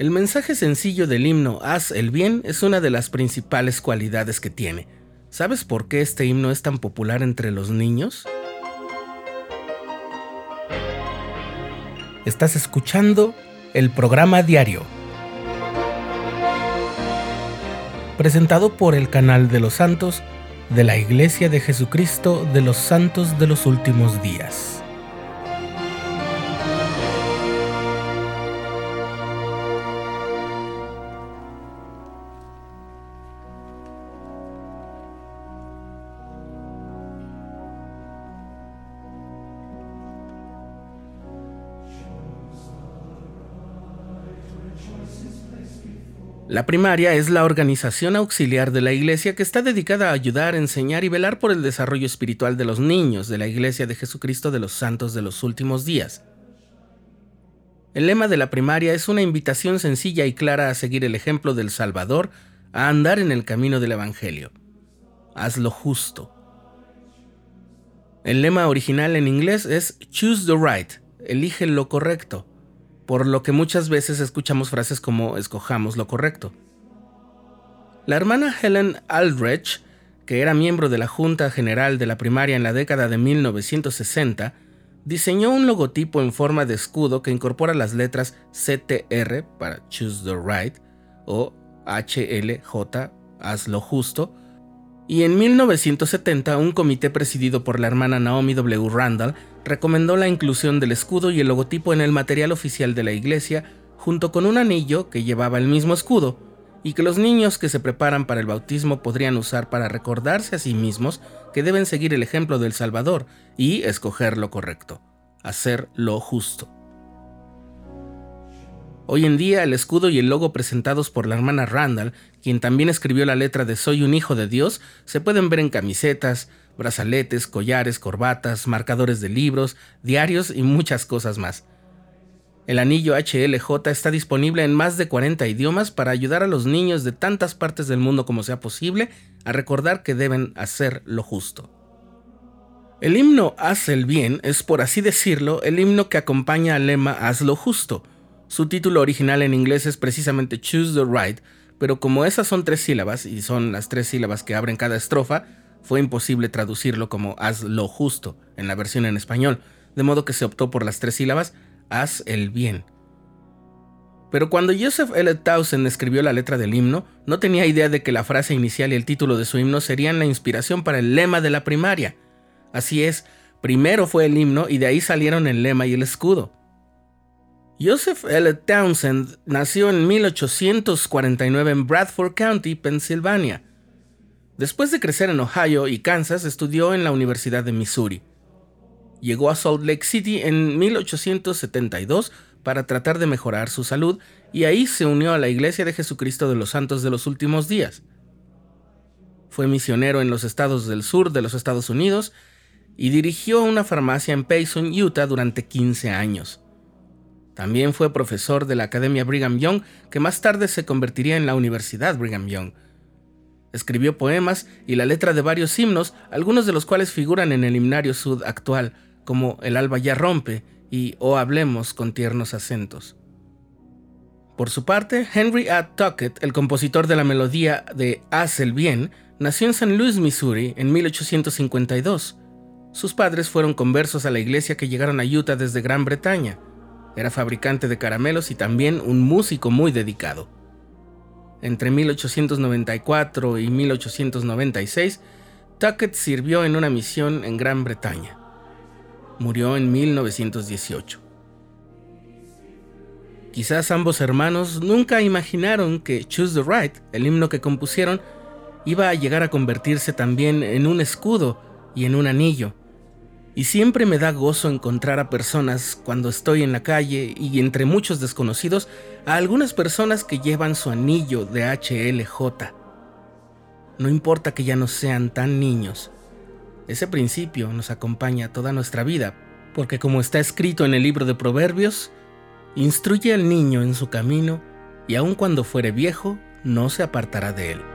El mensaje sencillo del himno Haz el bien es una de las principales cualidades que tiene. ¿Sabes por qué este himno es tan popular entre los niños? Estás escuchando el programa diario, presentado por el canal de los santos de la Iglesia de Jesucristo de los Santos de los Últimos Días. La primaria es la organización auxiliar de la Iglesia que está dedicada a ayudar, enseñar y velar por el desarrollo espiritual de los niños de la Iglesia de Jesucristo de los Santos de los Últimos Días. El lema de la primaria es una invitación sencilla y clara a seguir el ejemplo del Salvador, a andar en el camino del Evangelio. Haz lo justo. El lema original en inglés es Choose the Right, elige lo correcto por lo que muchas veces escuchamos frases como escojamos lo correcto. La hermana Helen Aldrich, que era miembro de la Junta General de la Primaria en la década de 1960, diseñó un logotipo en forma de escudo que incorpora las letras CTR para Choose the Right o HLJ, Haz lo justo, y en 1970 un comité presidido por la hermana Naomi W. Randall recomendó la inclusión del escudo y el logotipo en el material oficial de la iglesia, junto con un anillo que llevaba el mismo escudo, y que los niños que se preparan para el bautismo podrían usar para recordarse a sí mismos que deben seguir el ejemplo del Salvador y escoger lo correcto, hacer lo justo. Hoy en día el escudo y el logo presentados por la hermana Randall, quien también escribió la letra de Soy un hijo de Dios, se pueden ver en camisetas, brazaletes, collares, corbatas, marcadores de libros, diarios y muchas cosas más. El anillo HLJ está disponible en más de 40 idiomas para ayudar a los niños de tantas partes del mundo como sea posible a recordar que deben hacer lo justo. El himno Haz el bien es, por así decirlo, el himno que acompaña al lema Haz lo justo. Su título original en inglés es precisamente Choose the Right, pero como esas son tres sílabas y son las tres sílabas que abren cada estrofa, fue imposible traducirlo como haz lo justo en la versión en español, de modo que se optó por las tres sílabas haz el bien. Pero cuando Joseph L. Townsend escribió la letra del himno, no tenía idea de que la frase inicial y el título de su himno serían la inspiración para el lema de la primaria. Así es, primero fue el himno y de ahí salieron el lema y el escudo. Joseph L. Townsend nació en 1849 en Bradford County, Pensilvania. Después de crecer en Ohio y Kansas, estudió en la Universidad de Missouri. Llegó a Salt Lake City en 1872 para tratar de mejorar su salud y ahí se unió a la Iglesia de Jesucristo de los Santos de los Últimos Días. Fue misionero en los estados del sur de los Estados Unidos y dirigió una farmacia en Payson, Utah durante 15 años. También fue profesor de la Academia Brigham Young, que más tarde se convertiría en la Universidad Brigham Young. Escribió poemas y la letra de varios himnos, algunos de los cuales figuran en el himnario sud actual, como El alba ya rompe y O hablemos con tiernos acentos. Por su parte, Henry A. Tuckett, el compositor de la melodía de Haz el bien, nació en St. Louis, Missouri, en 1852. Sus padres fueron conversos a la iglesia que llegaron a Utah desde Gran Bretaña. Era fabricante de caramelos y también un músico muy dedicado. Entre 1894 y 1896, Tuckett sirvió en una misión en Gran Bretaña. Murió en 1918. Quizás ambos hermanos nunca imaginaron que Choose the Right, el himno que compusieron, iba a llegar a convertirse también en un escudo y en un anillo y siempre me da gozo encontrar a personas cuando estoy en la calle y entre muchos desconocidos a algunas personas que llevan su anillo de HLJ. No importa que ya no sean tan niños. Ese principio nos acompaña toda nuestra vida, porque como está escrito en el libro de Proverbios, instruye al niño en su camino y aun cuando fuere viejo, no se apartará de él.